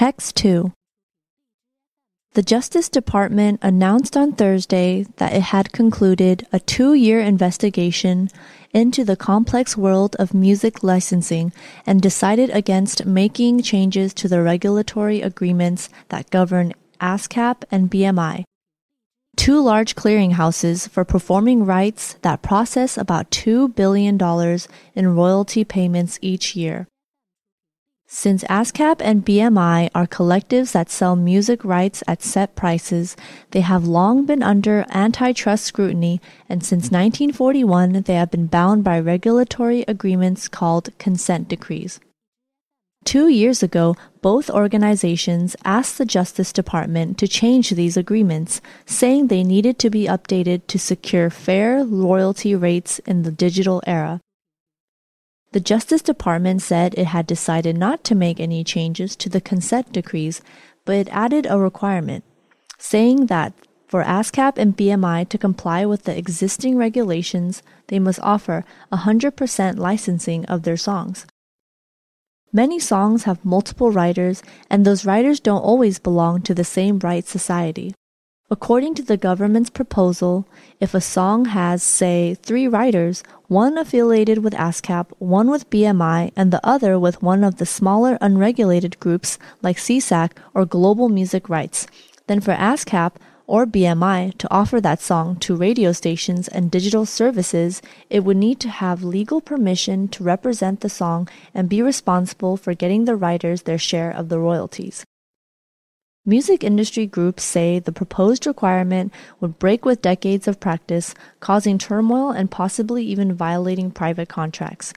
Text 2 The Justice Department announced on Thursday that it had concluded a two year investigation into the complex world of music licensing and decided against making changes to the regulatory agreements that govern ASCAP and BMI. Two large clearinghouses for performing rights that process about $2 billion in royalty payments each year. Since ASCAP and BMI are collectives that sell music rights at set prices, they have long been under antitrust scrutiny, and since 1941 they have been bound by regulatory agreements called consent decrees. Two years ago, both organizations asked the Justice Department to change these agreements, saying they needed to be updated to secure fair royalty rates in the digital era. The Justice Department said it had decided not to make any changes to the consent decrees, but it added a requirement, saying that for ASCAP and BMI to comply with the existing regulations, they must offer 100% licensing of their songs. Many songs have multiple writers, and those writers don't always belong to the same rights society. According to the government's proposal, if a song has, say, three writers, one affiliated with ASCAP, one with BMI, and the other with one of the smaller unregulated groups like SESAC or Global Music Rights, then for ASCAP or BMI to offer that song to radio stations and digital services, it would need to have legal permission to represent the song and be responsible for getting the writers their share of the royalties. Music industry groups say the proposed requirement would break with decades of practice, causing turmoil and possibly even violating private contracts.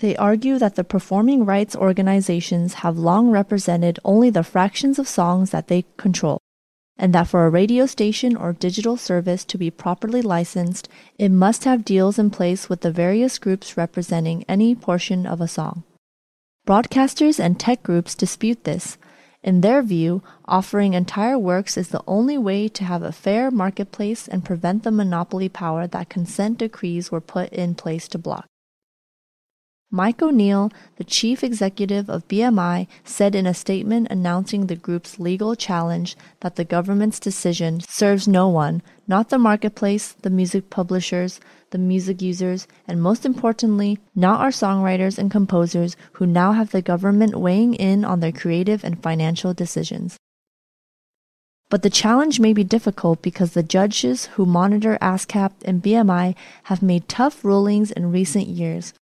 They argue that the performing rights organizations have long represented only the fractions of songs that they control, and that for a radio station or digital service to be properly licensed, it must have deals in place with the various groups representing any portion of a song. Broadcasters and tech groups dispute this in their view, offering entire works is the only way to have a fair marketplace and prevent the monopoly power that consent decrees were put in place to block. Mike O'Neill, the chief executive of BMI, said in a statement announcing the group's legal challenge that the government's decision serves no one, not the marketplace, the music publishers, the music users, and most importantly, not our songwriters and composers who now have the government weighing in on their creative and financial decisions. But the challenge may be difficult because the judges who monitor ASCAP and BMI have made tough rulings in recent years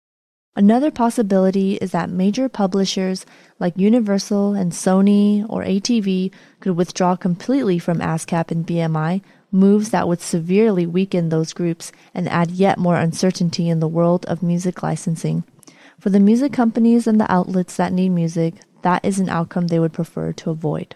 Another possibility is that major publishers like Universal and Sony or ATV could withdraw completely from ASCAP and BMI, moves that would severely weaken those groups and add yet more uncertainty in the world of music licensing. For the music companies and the outlets that need music, that is an outcome they would prefer to avoid.